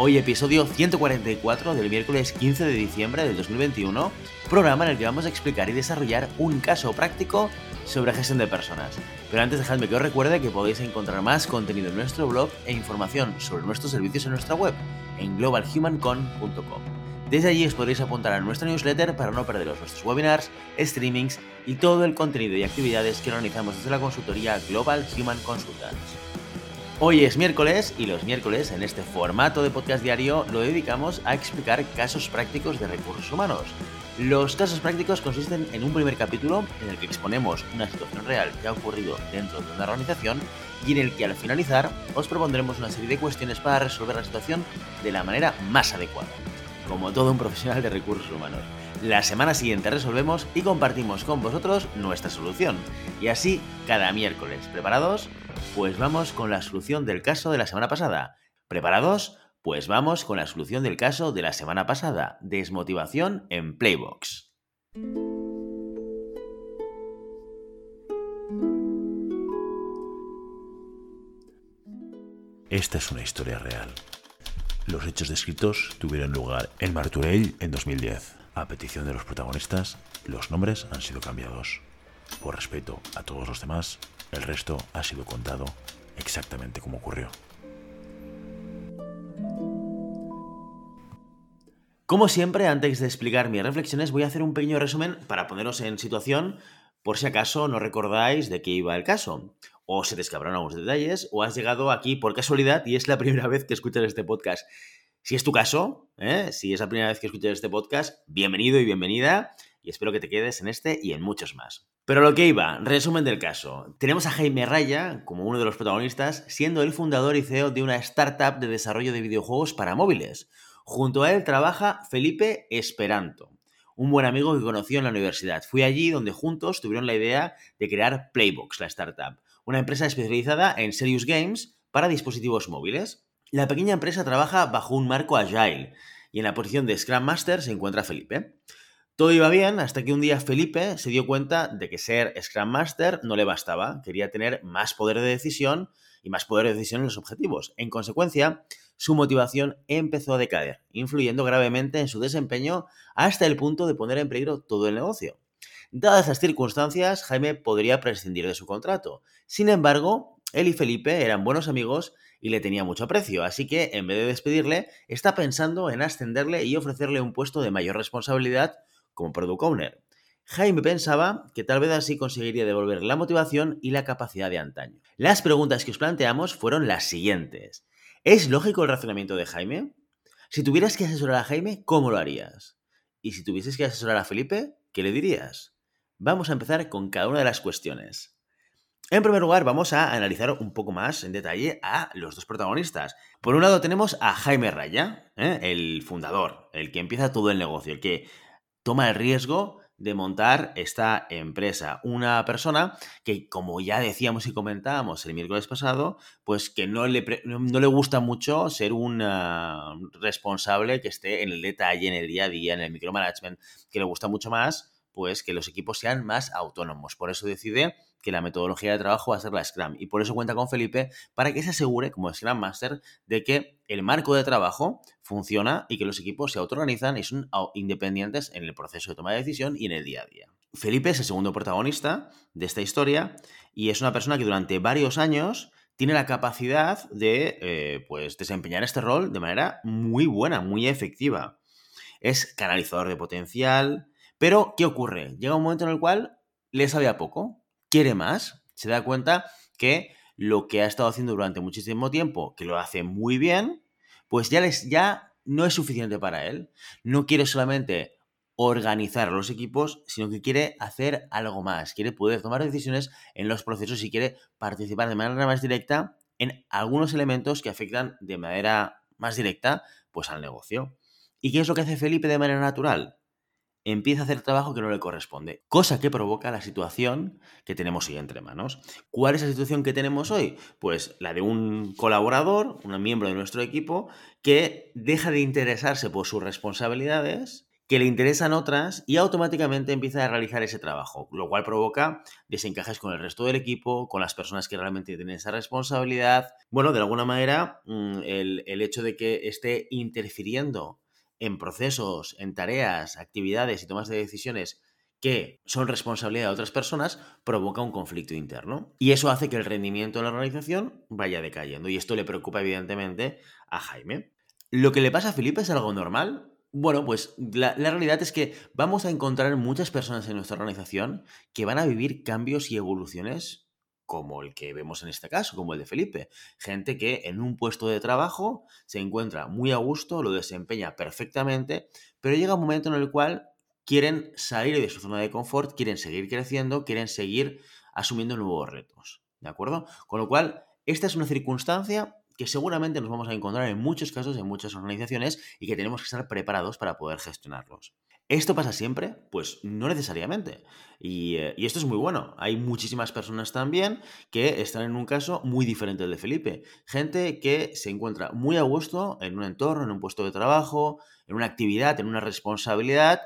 Hoy episodio 144 del miércoles 15 de diciembre del 2021, programa en el que vamos a explicar y desarrollar un caso práctico sobre gestión de personas. Pero antes dejadme que os recuerde que podéis encontrar más contenido en nuestro blog e información sobre nuestros servicios en nuestra web, en globalhumancon.com. Desde allí os podréis apuntar a nuestra newsletter para no perderos nuestros webinars, streamings y todo el contenido y actividades que organizamos desde la consultoría Global Human Consultants. Hoy es miércoles y los miércoles en este formato de podcast diario lo dedicamos a explicar casos prácticos de recursos humanos. Los casos prácticos consisten en un primer capítulo en el que exponemos una situación real que ha ocurrido dentro de una organización y en el que al finalizar os propondremos una serie de cuestiones para resolver la situación de la manera más adecuada, como todo un profesional de recursos humanos. La semana siguiente resolvemos y compartimos con vosotros nuestra solución. Y así cada miércoles. ¿Preparados? Pues vamos con la solución del caso de la semana pasada. ¿Preparados? Pues vamos con la solución del caso de la semana pasada. Desmotivación en Playbox. Esta es una historia real. Los hechos descritos tuvieron lugar en Marturell en 2010. A petición de los protagonistas, los nombres han sido cambiados. Por respeto a todos los demás, el resto ha sido contado exactamente como ocurrió. Como siempre, antes de explicar mis reflexiones, voy a hacer un pequeño resumen para poneros en situación por si acaso no recordáis de qué iba el caso. O se te escaparon algunos detalles, o has llegado aquí por casualidad y es la primera vez que escuchas este podcast. Si es tu caso, ¿eh? si es la primera vez que escuchas este podcast, bienvenido y bienvenida y espero que te quedes en este y en muchos más. Pero lo que iba, resumen del caso. Tenemos a Jaime Raya como uno de los protagonistas, siendo el fundador y CEO de una startup de desarrollo de videojuegos para móviles. Junto a él trabaja Felipe Esperanto, un buen amigo que conoció en la universidad. Fui allí donde juntos tuvieron la idea de crear Playbox, la startup, una empresa especializada en serious games para dispositivos móviles. La pequeña empresa trabaja bajo un marco agile y en la posición de Scrum Master se encuentra Felipe. Todo iba bien hasta que un día Felipe se dio cuenta de que ser Scrum Master no le bastaba, quería tener más poder de decisión y más poder de decisión en los objetivos. En consecuencia, su motivación empezó a decaer, influyendo gravemente en su desempeño hasta el punto de poner en peligro todo el negocio. Dadas estas circunstancias, Jaime podría prescindir de su contrato. Sin embargo, él y Felipe eran buenos amigos y le tenía mucho aprecio, así que en vez de despedirle, está pensando en ascenderle y ofrecerle un puesto de mayor responsabilidad como product owner. Jaime pensaba que tal vez así conseguiría devolver la motivación y la capacidad de antaño. Las preguntas que os planteamos fueron las siguientes. ¿Es lógico el razonamiento de Jaime? Si tuvieras que asesorar a Jaime, ¿cómo lo harías? Y si tuvieses que asesorar a Felipe, ¿qué le dirías? Vamos a empezar con cada una de las cuestiones. En primer lugar, vamos a analizar un poco más en detalle a los dos protagonistas. Por un lado tenemos a Jaime Raya, ¿eh? el fundador, el que empieza todo el negocio, el que toma el riesgo de montar esta empresa. Una persona que, como ya decíamos y comentábamos el miércoles pasado, pues que no le, no le gusta mucho ser un responsable que esté en el detalle, en el día a día, en el micromanagement, que le gusta mucho más pues que los equipos sean más autónomos. Por eso decide que la metodología de trabajo va a ser la Scrum. Y por eso cuenta con Felipe para que se asegure, como Scrum Master, de que el marco de trabajo funciona y que los equipos se autoorganizan y son independientes en el proceso de toma de decisión y en el día a día. Felipe es el segundo protagonista de esta historia y es una persona que durante varios años tiene la capacidad de eh, pues, desempeñar este rol de manera muy buena, muy efectiva. Es canalizador de potencial, pero ¿qué ocurre? Llega un momento en el cual le sabe a poco, quiere más, se da cuenta que lo que ha estado haciendo durante muchísimo tiempo, que lo hace muy bien, pues ya, les, ya no es suficiente para él. No quiere solamente organizar los equipos, sino que quiere hacer algo más, quiere poder tomar decisiones en los procesos y quiere participar de manera más directa en algunos elementos que afectan de manera más directa, pues al negocio. ¿Y qué es lo que hace Felipe de manera natural? Empieza a hacer trabajo que no le corresponde, cosa que provoca la situación que tenemos hoy entre manos. ¿Cuál es la situación que tenemos hoy? Pues la de un colaborador, un miembro de nuestro equipo, que deja de interesarse por sus responsabilidades que le interesan otras y automáticamente empieza a realizar ese trabajo, lo cual provoca desencajes con el resto del equipo, con las personas que realmente tienen esa responsabilidad. Bueno, de alguna manera, mm, el, el hecho de que esté interfiriendo en procesos, en tareas, actividades y tomas de decisiones que son responsabilidad de otras personas, provoca un conflicto interno. Y eso hace que el rendimiento de la organización vaya decayendo. Y esto le preocupa evidentemente a Jaime. Lo que le pasa a Felipe es algo normal, bueno, pues la, realidad es que vamos a encontrar muchas personas en nuestra organización que van a vivir cambios y evoluciones como el que vemos en este caso, como el de Felipe. Gente que en un puesto de trabajo se encuentra muy a gusto, lo desempeña perfectamente, pero llega un momento en el cual quieren salir de su zona de confort, quieren seguir creciendo, quieren seguir asumiendo nuevos retos. ¿De acuerdo? Con lo cual, esta es una circunstancia que seguramente nos vamos a encontrar en muchos casos, en muchas organizaciones, y que tenemos que estar preparados para poder gestionarlos. ¿Esto pasa siempre? Pues no necesariamente. Y, eh, y, esto es muy bueno. Hay muchísimas personas también que están en un caso muy diferente del de Felipe. Gente que se encuentra muy a gusto en un entorno, en un puesto de trabajo, en una actividad, en una responsabilidad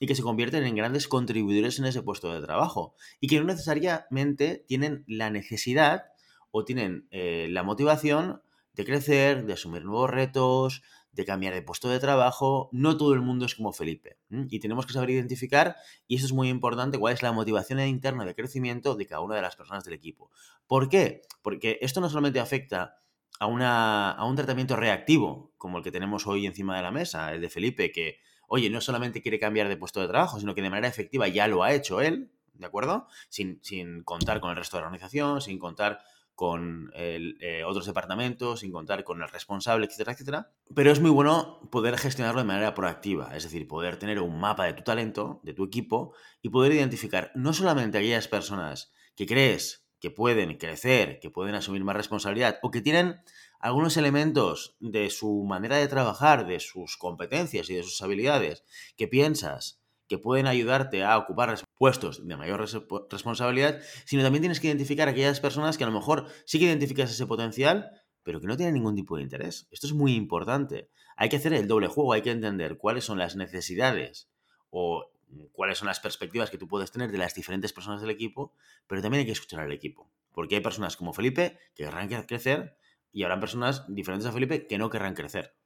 y que se convierten en grandes contribuidores en ese puesto de trabajo. Y que no necesariamente tienen la necesidad o tienen eh, la motivación de crecer, de asumir nuevos retos, de cambiar de puesto de trabajo. No todo el mundo es como Felipe. Y tenemos que saber identificar, y eso es muy importante, cuál es la motivación interna de crecimiento de cada una de las personas del equipo. ¿Por qué? Porque esto no solamente afecta a, una, a un tratamiento reactivo, como el que tenemos hoy encima de la mesa, el de Felipe, que, oye, no solamente quiere cambiar de puesto de trabajo, sino que de manera efectiva ya lo ha hecho él, ¿de acuerdo? Sin, sin contar con el resto de la organización, sin contar con eh, otros departamentos, sin contar con el responsable, etcétera, etcétera. Pero es muy bueno poder gestionarlo de manera proactiva, es decir, poder tener un mapa de tu talento, de tu equipo, y poder identificar no solamente aquellas personas que crees que pueden crecer, que pueden asumir más responsabilidad o que tienen algunos elementos de su manera de trabajar, de sus competencias y de sus habilidades que piensas que pueden ayudarte a ocupar puestos de mayor responsabilidad, sino también tienes que identificar aquellas personas que a lo mejor sí que identificas ese potencial, pero que no tienen ningún tipo de interés. Esto es muy importante. Hay que hacer el doble juego, hay que entender cuáles son las necesidades o cuáles son las perspectivas que tú puedes tener de las diferentes personas del equipo, pero también hay que escuchar al equipo. Porque hay personas como Felipe que querrán crecer y habrán personas diferentes a Felipe que no querrán crecer.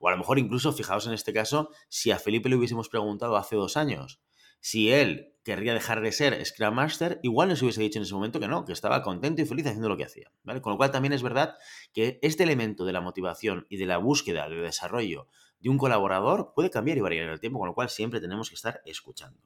O a lo mejor incluso, fijaos en este caso, si a Felipe le hubiésemos preguntado hace dos años si él querría dejar de ser Scrum Master, igual nos hubiese dicho en ese momento que no, que estaba contento y feliz haciendo lo que hacía. Con lo cual también es verdad que este elemento de la motivación y de la búsqueda de desarrollo de un colaborador puede cambiar y variar en el tiempo, con lo cual siempre tenemos que estar escuchando.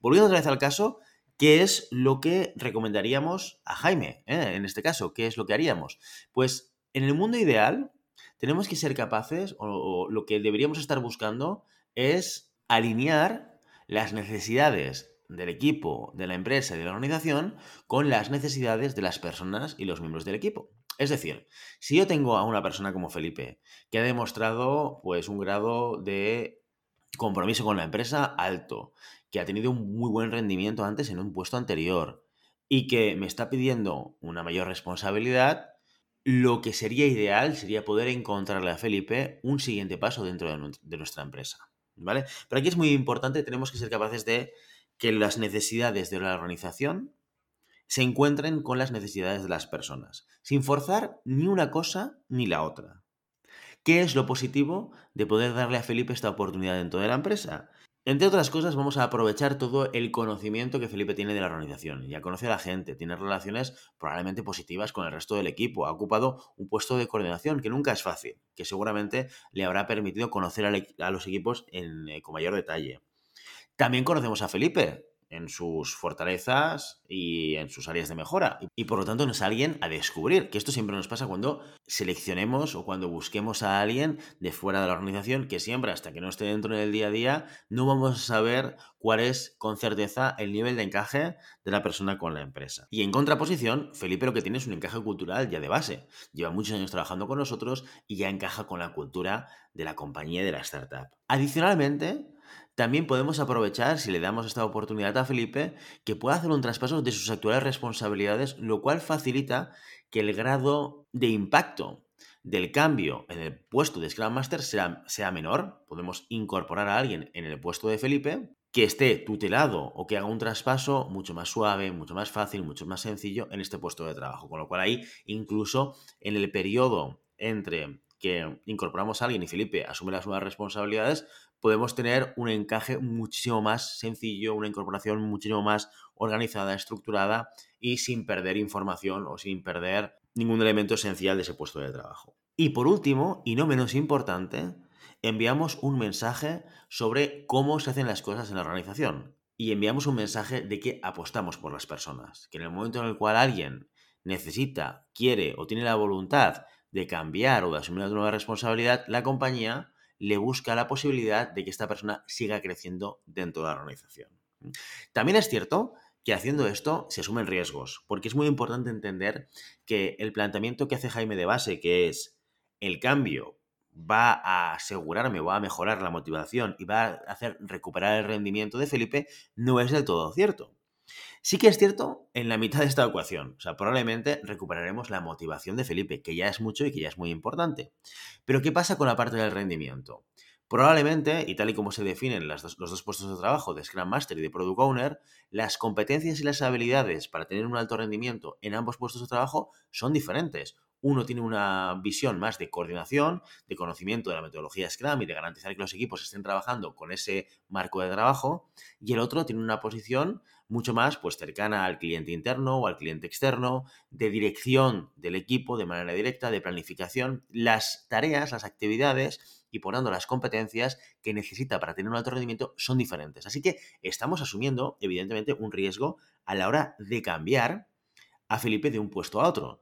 Volviendo otra vez al caso, ¿qué es lo que recomendaríamos a Jaime? Eh? En este caso, ¿qué es lo que haríamos? Pues en el mundo ideal, tenemos que ser capaces, o, lo que deberíamos estar buscando, es alinear las necesidades del equipo, de la empresa y de la organización con las necesidades de las personas y los miembros del equipo. Es decir, si yo tengo a una persona como Felipe que ha demostrado pues un grado de compromiso con la empresa alto, que ha tenido un muy buen rendimiento antes en un puesto anterior y que me está pidiendo una mayor responsabilidad, lo que sería ideal sería poder encontrarle a Felipe un siguiente paso dentro de, nuestra empresa. ¿Vale? Pero aquí es muy importante, tenemos que ser capaces de que las necesidades de la organización se encuentren con las necesidades de las personas, sin forzar ni una cosa ni la otra. ¿Qué es lo positivo de poder darle a Felipe esta oportunidad dentro de la empresa? Entre otras cosas, vamos a aprovechar todo el conocimiento que Felipe tiene de la organización. Ya conoce a la gente, tiene relaciones probablemente positivas con el resto del equipo, ha ocupado un puesto de coordinación que nunca es fácil, que seguramente le habrá permitido conocer a, los equipos en, eh, con mayor detalle. También conocemos a Felipe. En sus fortalezas y en sus áreas de mejora. Y por lo tanto no es alguien a descubrir, que esto siempre nos pasa cuando seleccionemos o cuando busquemos a alguien de fuera de la organización, que siempre hasta que no esté dentro del día a día, no vamos a saber cuál es con certeza el nivel de encaje de la persona con la empresa. Y en contraposición, Felipe lo que tiene es un encaje cultural ya de base. Lleva muchos años trabajando con nosotros y ya encaja con la cultura de la compañía y de la startup. Adicionalmente, también podemos aprovechar, si le damos esta oportunidad a Felipe, que pueda hacer un traspaso de sus actuales responsabilidades, lo cual facilita que el grado de impacto del cambio en el puesto de Scrum Master sea, sea menor. Podemos incorporar a alguien en el puesto de Felipe que esté tutelado o que haga un traspaso mucho más suave, mucho más fácil, mucho más sencillo en este puesto de trabajo. Con lo cual ahí, incluso en el periodo entre que incorporamos a alguien y Felipe asume las nuevas responsabilidades, podemos tener un encaje muchísimo más sencillo, una incorporación muchísimo más organizada, estructurada y sin perder información o sin perder ningún elemento esencial de ese puesto de trabajo. Y por último, y no menos importante, enviamos un mensaje sobre cómo se hacen las cosas en la organización. Y enviamos un mensaje de que apostamos por las personas, que en el momento en el cual alguien necesita, quiere o tiene la voluntad de cambiar o de asumir una nueva responsabilidad, la compañía le busca la posibilidad de que esta persona siga creciendo dentro de la organización. También es cierto que haciendo esto se asumen riesgos, porque es muy importante entender que el planteamiento que hace Jaime de base, que es el cambio va a asegurarme, va a mejorar la motivación y va a hacer recuperar el rendimiento de Felipe, no es del todo cierto. Sí que es cierto en la mitad de esta ecuación. O sea, probablemente recuperaremos la motivación de Felipe, que ya es mucho y que ya es muy importante. Pero ¿qué pasa con la parte del rendimiento? Probablemente, y tal y como se definen los dos puestos de trabajo de Scrum Master y de Product Owner, las competencias y las habilidades para tener un alto rendimiento en ambos puestos de trabajo son diferentes. Uno tiene una visión más de coordinación, de conocimiento de la metodología Scrum y de garantizar que los equipos estén trabajando con ese marco de trabajo, y el otro tiene una posición mucho más pues cercana al cliente interno o al cliente externo, de dirección del equipo de manera directa, de planificación, las tareas, las actividades y por las competencias que necesita para tener un alto rendimiento son diferentes. Así que estamos asumiendo, evidentemente, un riesgo a la hora de cambiar a Felipe de un puesto a otro.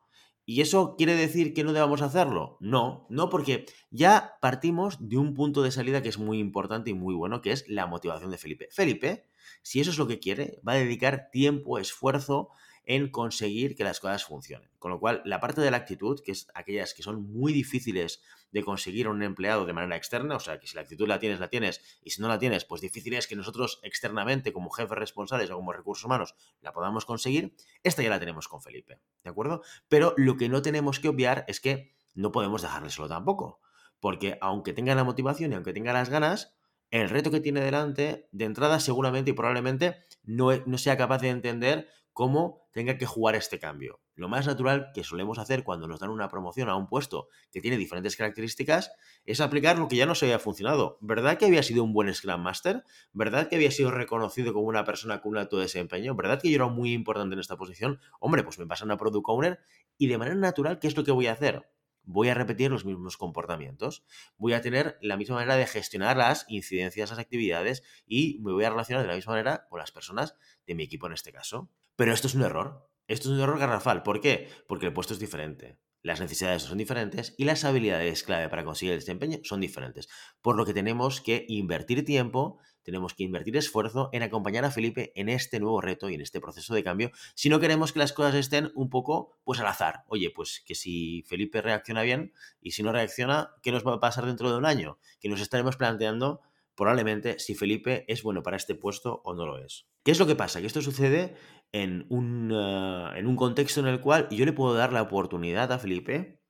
¿Y eso quiere decir que no debamos hacerlo? No, no porque ya partimos de un punto de salida que es muy importante y muy bueno, que es la motivación de Felipe. Felipe, si eso es lo que quiere, va a dedicar tiempo, esfuerzo, en conseguir que las cosas funcionen. Con lo cual, la parte de la actitud, que es aquellas que son muy difíciles de conseguir a un empleado de manera externa, o sea, que si la actitud la tienes, la tienes, y si no la tienes, pues difícil es que nosotros externamente, como jefes responsables o como recursos humanos, la podamos conseguir, esta ya la tenemos con Felipe, ¿de acuerdo? Pero lo que no tenemos que obviar es que no podemos dejarle solo tampoco, porque aunque tenga la motivación y aunque tenga las ganas, el reto que tiene delante, de entrada seguramente y probablemente no, no sea capaz de entender cómo tenga que jugar este cambio. Lo más natural que solemos hacer cuando nos dan una promoción a un puesto que tiene diferentes características es aplicar lo que ya nos había funcionado. ¿Verdad que había sido un buen Scrum Master? ¿Verdad que había sido reconocido como una persona con un alto desempeño? ¿Verdad que yo era muy importante en esta posición? Hombre, pues me pasa una Product Owner y de manera natural, ¿qué es lo que voy a hacer? voy a repetir los mismos comportamientos, voy a tener la misma manera de gestionar las incidencias, las actividades y me voy a relacionar de la misma manera con las personas de mi equipo en este caso. Pero esto es un error. Esto es un error garrafal. ¿Por qué? Porque el puesto es diferente. Las necesidades son diferentes y las habilidades clave para conseguir el desempeño son diferentes. Por lo que tenemos que invertir tiempo, tenemos que invertir esfuerzo en acompañar a Felipe en este nuevo reto y en este proceso de cambio si no queremos que las cosas estén un poco pues al azar. Oye, pues que si Felipe reacciona bien y si no reacciona, ¿qué nos va a pasar dentro de un año? Que nos estaremos planteando probablemente si Felipe es bueno para este puesto o no lo es. ¿Qué es lo que pasa? Que esto sucede en un, eh, en un contexto en el cual yo le puedo dar la oportunidad a Felipe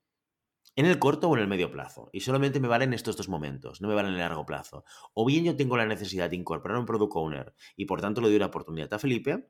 en el corto o en el medio plazo. Y solamente me valen estos dos momentos, no me valen en el largo plazo. O bien yo tengo la necesidad de incorporar un product owner y por tanto le doy la oportunidad a Felipe,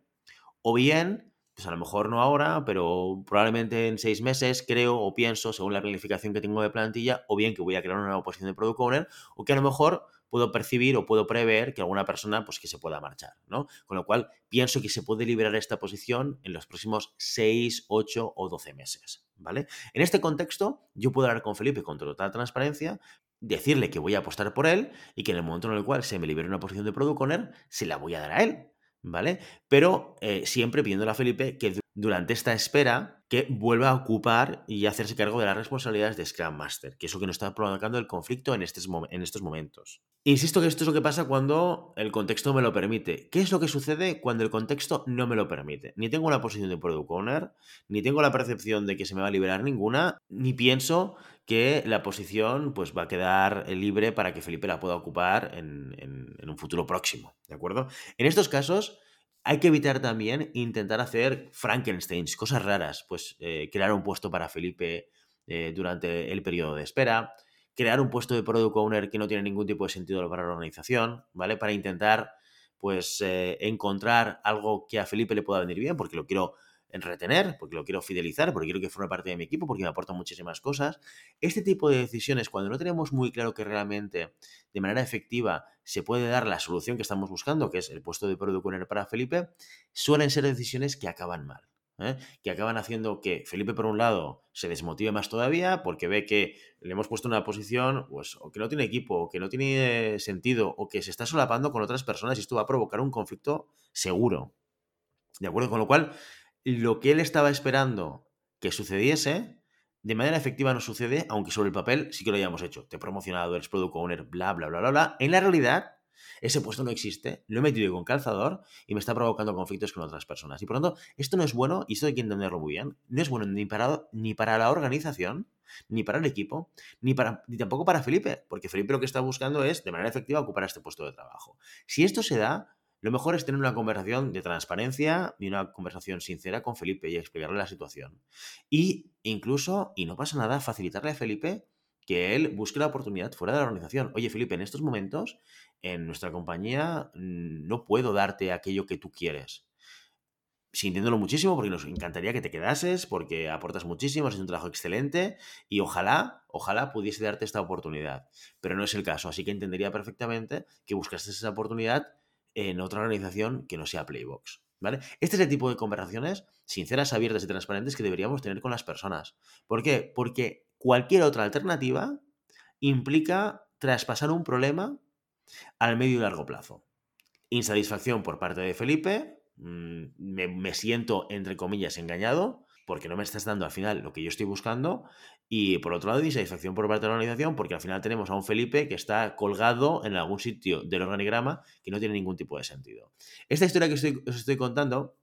o bien, pues a lo mejor no ahora, pero probablemente en seis meses creo o pienso, según la planificación que tengo de plantilla, o bien que voy a crear una nueva posición de product owner, o que a lo mejor puedo percibir o puedo prever que alguna persona pues que se pueda marchar, ¿no? Con lo cual pienso que se puede liberar esta posición en los próximos 6, 8 o 12 meses, ¿vale? En este contexto yo puedo hablar con Felipe con total transparencia, decirle que voy a apostar por él y que en el momento en el cual se me libere una posición de product owner, se la voy a dar a él. ¿vale? Pero eh, siempre pidiéndole a Felipe que durante esta espera que vuelva a ocupar y hacerse cargo de las responsabilidades de Scrum Master, que es lo que nos está provocando el conflicto en, estos en estos momentos. Insisto que esto es lo que pasa cuando el contexto me lo permite. ¿Qué es lo que sucede cuando el contexto no me lo permite? Ni tengo una posición de product owner, ni tengo la percepción de que se me va a liberar ninguna, ni pienso que la posición pues, va a quedar libre para que Felipe la pueda ocupar en, en un futuro próximo. ¿De acuerdo? En estos casos hay que evitar también intentar hacer Frankensteins, cosas raras, pues eh, crear un puesto para Felipe eh, durante el periodo de espera, crear un puesto de product owner que no tiene ningún tipo de sentido para la organización, ¿vale? Para intentar, pues, eh, encontrar algo que a Felipe le pueda venir bien, porque lo quiero en retener, porque lo quiero fidelizar, porque quiero que forme parte de mi equipo, porque me aporta muchísimas cosas. Este tipo de decisiones, cuando no tenemos muy claro que realmente de manera efectiva se puede dar la solución que estamos buscando, que es el puesto de Product Owner para Felipe, suelen ser decisiones que acaban mal. ¿eh? que acaban haciendo que Felipe, por un lado, se desmotive más todavía porque ve que le hemos puesto una posición pues, o que no tiene equipo, o que no tiene sentido, o que se está solapando con otras personas y esto va a provocar un conflicto seguro. ¿De acuerdo? Con lo cual, lo que él estaba esperando que sucediese, de manera efectiva no sucede, aunque sobre el papel sí que lo hayamos hecho. Te he promocionado, eres product owner, bla, bla, bla, bla, bla. En la realidad, ese puesto no existe, lo he metido con calzador y me está provocando conflictos con otras personas. Y por lo tanto, esto no es bueno, y esto hay que entenderlo muy bien, no es bueno ni para, ni para la organización, ni para el equipo, ni, para, ni tampoco para Felipe, porque Felipe lo que está buscando es, de manera efectiva, ocupar este puesto de trabajo. Si esto se da, lo mejor es tener una conversación de transparencia y una conversación sincera con Felipe y explicarle la situación. Y incluso, y no pasa nada, facilitarle a Felipe que él busque la oportunidad fuera de la organización. Oye, Felipe, en estos momentos, en nuestra compañía, mm, no puedo darte aquello que tú quieres. Sintiéndolo muchísimo, porque nos encantaría que te quedases, porque aportas muchísimo, es un trabajo excelente y ojalá, ojalá pudiese darte esta oportunidad. Pero no es el caso, así que entendería perfectamente que buscases esa oportunidad en otra organización que no sea Playbox. ¿Vale? Este es el tipo de conversaciones sinceras, abiertas y transparentes que deberíamos tener con las personas. ¿Por qué? Porque cualquier otra alternativa implica traspasar un problema al medio y largo plazo. Insatisfacción por parte de Felipe, mm, me, me siento, entre comillas, engañado, porque no me estás dando al final lo que yo estoy buscando. Y por otro lado, insatisfacción por parte de la organización, porque al final tenemos a un Felipe que está colgado en algún sitio del organigrama que no tiene ningún tipo de sentido. Esta historia que os estoy contando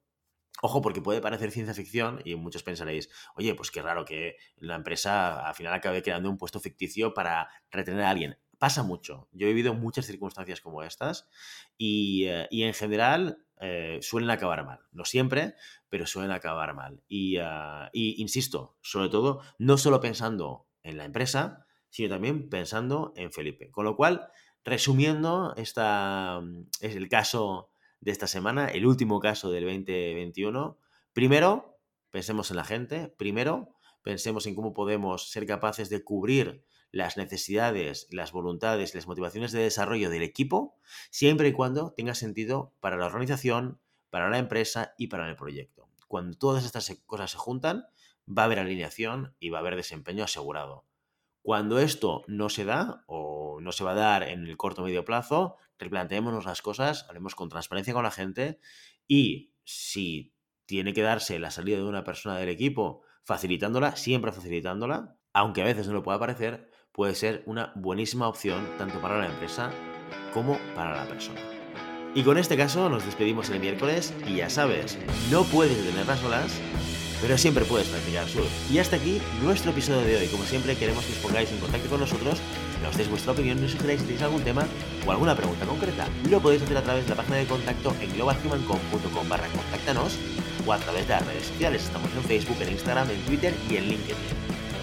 Ojo, porque puede parecer ciencia ficción y muchos pensaréis, oye, pues qué raro que la empresa al final acabe creando un puesto ficticio para retener a alguien. Pasa mucho. Yo he vivido muchas circunstancias como estas y, eh, y en general eh, suelen acabar mal. No siempre, pero suelen acabar mal. Ah, y, insisto, sobre todo, no solo pensando en la empresa, sino también pensando en Felipe. Con lo cual, resumiendo, esta es el caso de esta semana, el último caso del 2021. Primero, pensemos en la gente. Primero, pensemos en cómo podemos ser capaces de cubrir las necesidades, las voluntades, las motivaciones de desarrollo del equipo, siempre y cuando tenga sentido para la organización, para la empresa y para el proyecto. Cuando todas estas cosas se juntan, va a haber alineación y va a haber desempeño asegurado. Cuando esto no se da o no se va a dar en el corto o medio plazo, replanteémonos las cosas, hablemos con transparencia con la gente y si tiene que darse la salida de una persona del equipo, facilitándola, siempre facilitándola, aunque a veces no lo pueda parecer, puede ser una buenísima opción tanto para la empresa como para la persona. Y con este caso nos despedimos el miércoles y ya sabes, no puedes detener las olas, pero siempre puedes practicar surf. Y hasta aquí nuestro episodio de hoy. Como siempre queremos que os pongáis en contacto con nosotros, nos deis vuestra opinión, nos sugeráis si tenéis algún tema o alguna pregunta concreta. Lo podéis hacer a través de la página de contacto en globalhumancom.com barra contáctanos o a través de las redes sociales. Estamos en Facebook, en Instagram, en Twitter y en LinkedIn.